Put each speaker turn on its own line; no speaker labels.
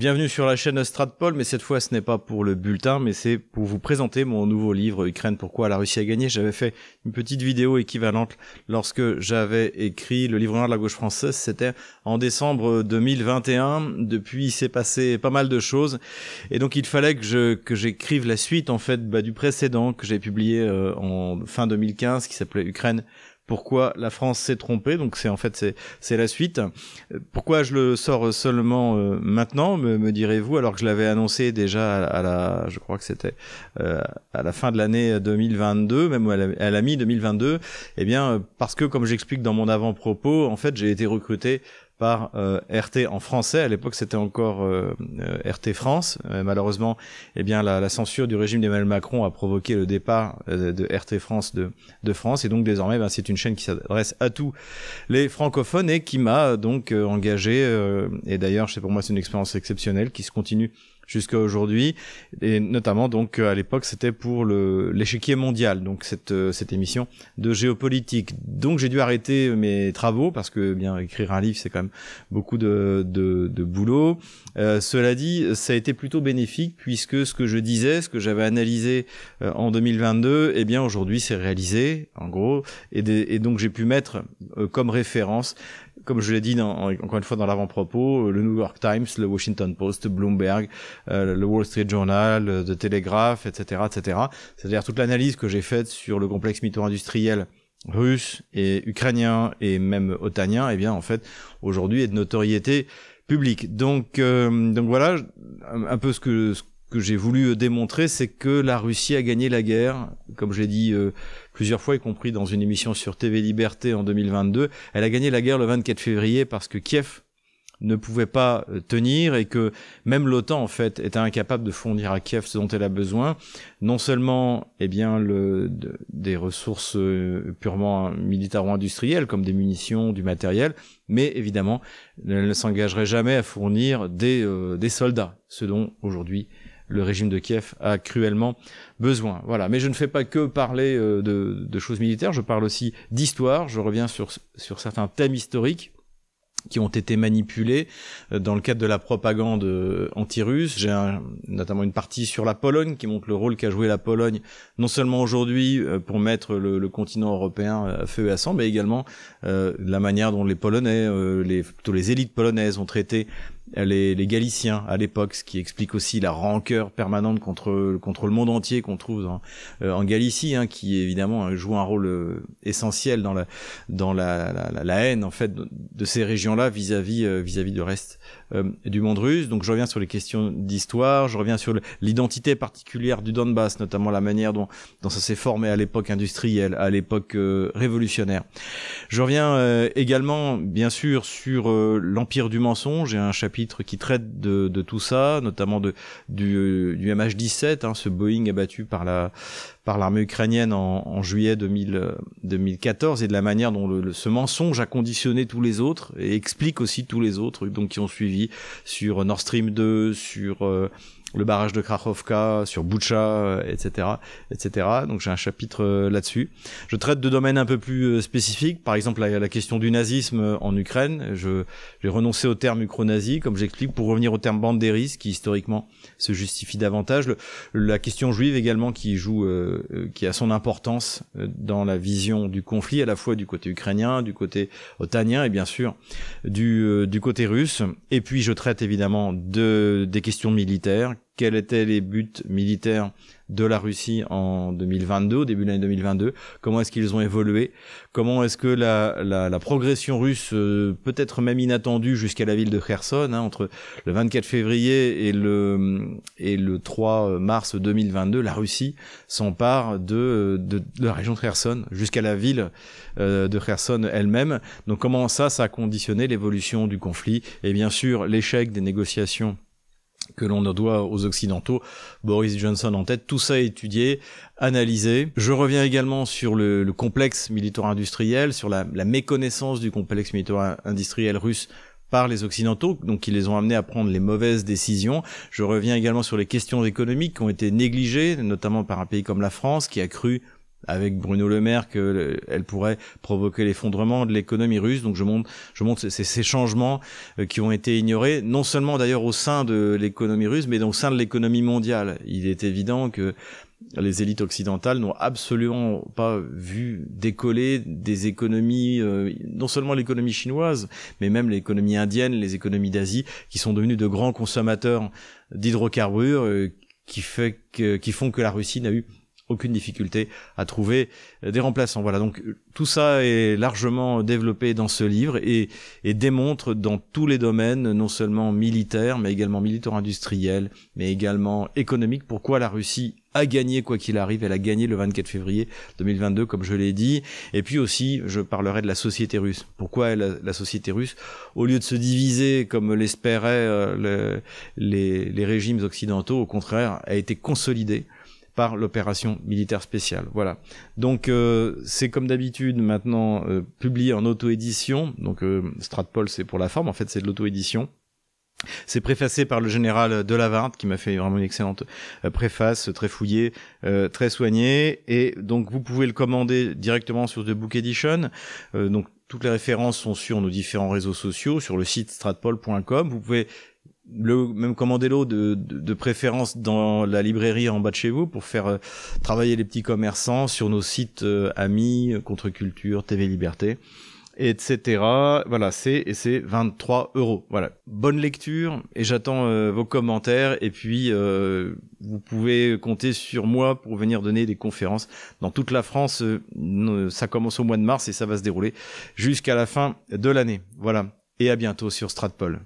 Bienvenue sur la chaîne Stratpol, mais cette fois ce n'est pas pour le bulletin, mais c'est pour vous présenter mon nouveau livre Ukraine pourquoi la Russie a gagné. J'avais fait une petite vidéo équivalente lorsque j'avais écrit le livre noir de la gauche française, c'était en décembre 2021. Depuis il s'est passé pas mal de choses et donc il fallait que je que j'écrive la suite en fait bah, du précédent que j'ai publié euh, en fin 2015 qui s'appelait Ukraine pourquoi la France s'est trompée. Donc c'est en fait c'est la suite. Pourquoi je le sors seulement euh, maintenant, me, me direz-vous, alors que je l'avais annoncé déjà à, la, je crois que c'était euh, à la fin de l'année 2022, même à la, à la mi-2022. Eh bien parce que comme j'explique dans mon avant-propos, en fait j'ai été recruté par euh, RT en français. À l'époque, c'était encore euh, euh, RT France. malheureusement, eh bien, la, la censure du régime d'Emmanuel Macron a provoqué le départ de RT France de, de France. Et donc, désormais, ben, c'est une chaîne qui s'adresse à tous les francophones et qui m'a donc engagé. et d'ailleurs, c'est pour moi, c'est une expérience exceptionnelle qui se continue jusqu'à aujourd'hui. Et notamment, donc, à l'époque, c'était pour le, l'échiquier mondial, donc cette, euh, cette émission de géopolitique. Donc, j'ai dû arrêter mes travaux parce que, bien, écrire un livre, c'est quand même beaucoup de, de, de boulot. Euh, cela dit, ça a été plutôt bénéfique puisque ce que je disais, ce que j'avais analysé euh, en 2022, eh bien, aujourd'hui, c'est réalisé, en gros. Et, et donc, j'ai pu mettre comme référence comme je l'ai dit encore une fois dans l'avant-propos, euh, le New York Times, le Washington Post, Bloomberg, euh, le Wall Street Journal, le euh, Telegraph, etc., etc. C'est-à-dire toute l'analyse que j'ai faite sur le complexe mytho-industriel russe et ukrainien et même otanien, eh bien en fait aujourd'hui est de notoriété publique. Donc donc voilà un, peu ce que ce que j'ai voulu démontrer, c'est que la Russie a gagné la guerre, comme je l'ai dit euh, plusieurs fois, y compris dans une émission sur TV Liberté en 2022. Elle a gagné la guerre le 24 février parce que Kiev ne pouvait pas euh, tenir et que même l'OTAN en fait était incapable de fournir à Kiev ce dont elle a besoin, non seulement eh bien le des ressources euh, purement militaro-industrielles comme des munitions, du matériel, mais évidemment elle ne s'engagerait jamais à fournir des des soldats, ce dont aujourd'hui le régime de Kiev a cruellement besoin. Voilà. Mais je ne fais pas que parler euh, de, choses militaires, je parle aussi d'histoire, je reviens sur, certains thèmes historiques qui ont été manipulés euh, dans le cadre de la propagande euh, anti-russe. J'ai notamment une partie sur la Pologne qui montre le rôle qu'a joué la Pologne, non seulement aujourd'hui pour mettre le, continent européen à feu et à sang, mais également la manière dont les Polonais, plutôt les élites polonaises ont traité les, les Galiciens à l'époque, ce qui explique aussi la rancœur permanente contre contre le monde entier qu'on trouve en, euh, en Galicie, hein, qui évidemment joue un rôle euh, essentiel dans la dans la, la, la haine en fait de, ces régions-là vis-à-vis euh, vis-à-vis du reste du monde russe. Donc je reviens sur les questions d'histoire, je reviens sur l'identité particulière du Donbass, notamment la manière dont dont ça s'est formé à l'époque industrielle, à l'époque révolutionnaire. Je reviens également bien sûr sur l'empire du mensonge. J'ai un chapitre qui traite de, de tout ça, notamment de, du, du MH17, hein, ce Boeing abattu par la par l'armée ukrainienne en, en juillet 2000, 2014 et de la manière dont le, ce mensonge a conditionné tous les autres et explique aussi tous les autres donc qui ont suivi sur Nord Stream 2, sur euh, le barrage de Krakowka, sur Bucha, etc., euh, etc. Donc j'ai un chapitre euh, là-dessus. Je traite de domaines un peu plus euh, spécifiques, par exemple la, la question du nazisme en Ukraine. Je j'ai renoncé au terme ukro-nazi, comme j'explique, pour revenir au terme bandéris, qui historiquement se justifie davantage. Le, la question juive également, qui joue, euh, qui a son importance dans la vision du conflit, à la fois du côté ukrainien, du côté otanien et bien sûr du, du côté russe. Et puis je traite évidemment de des questions militaires quels étaient les buts militaires de la Russie en 2022, au début de l'année 2022, comment est-ce qu'ils ont évolué, comment est-ce que la, progression russe, euh, peut-être même inattendue jusqu'à la ville de Kherson, hein, entre le 24 février et le, et le 3 mars 2022, la Russie s'empare de, la région de Kherson jusqu'à la ville euh, de Kherson elle-même? Donc comment ça, ça a conditionné l'évolution du conflit? Et bien sûr l'échec des négociations que l'on doit aux Occidentaux, Boris Johnson en tête, tout ça étudié, analysé. Je reviens également sur le, le complexe militaire-industriel, sur la, méconnaissance du complexe militaire-industriel russe par les Occidentaux, donc qui les ont amenés à prendre les mauvaises décisions. Je reviens également sur les questions économiques qui ont été négligées, notamment par un pays comme la France, qui a cru avec Bruno Le Maire qu'elle pourrait provoquer l'effondrement de l'économie russe. Donc je montre, je montre ces, ces changements euh, qui ont été ignorés, non seulement d'ailleurs au sein de l'économie russe, mais au sein de l'économie mondiale. Il est évident que les élites occidentales n'ont absolument pas vu décoller des économies, euh, non seulement l'économie chinoise, mais même l'économie indienne, les économies d'Asie, qui sont devenues de grands consommateurs d'hydrocarbures, euh, qui, que, qui font que la Russie n'a eu aucune difficulté à trouver euh, des remplaçants. Voilà, donc euh, tout ça est largement développé dans ce livre et, démontre dans tous les domaines, non seulement militaires, mais également militaire-industriel, mais également économique, pourquoi la Russie a gagné quoi qu'il arrive. Elle a gagné le 24 février 2022, comme je l'ai dit. Et puis aussi, je parlerai de la société russe. Pourquoi la société russe, au lieu de se diviser comme l'espéraient euh, les régimes occidentaux, au contraire, a été consolidée par l'opération militaire spéciale. Voilà. Donc euh, c'est comme d'habitude maintenant euh, publié en auto-édition. Donc euh, Stratpol c'est pour la forme, en fait c'est de l'auto-édition. C'est préfacé par le général Delavarde qui m'a fait vraiment une excellente préface, très fouillée, très soignée. Et donc vous pouvez le commander directement sur The Book Edition. donc toutes les références sont sur nos différents réseaux sociaux, sur le site stratpol.com. Vous pouvez le même commandez-le de, de, préférence dans la librairie en bas de chez vous pour faire euh, travailler les petits commerçants sur nos sites euh, amis, Contre-Culture, TV Liberté, etc. Voilà, c'est et c'est 23 euros. Voilà, bonne lecture et j'attends euh, vos commentaires et puis vous pouvez compter sur moi pour venir donner des conférences dans toute la France. ça commence au mois de mars et ça va se dérouler jusqu'à la fin de l'année. Voilà, et à bientôt sur Stratpol.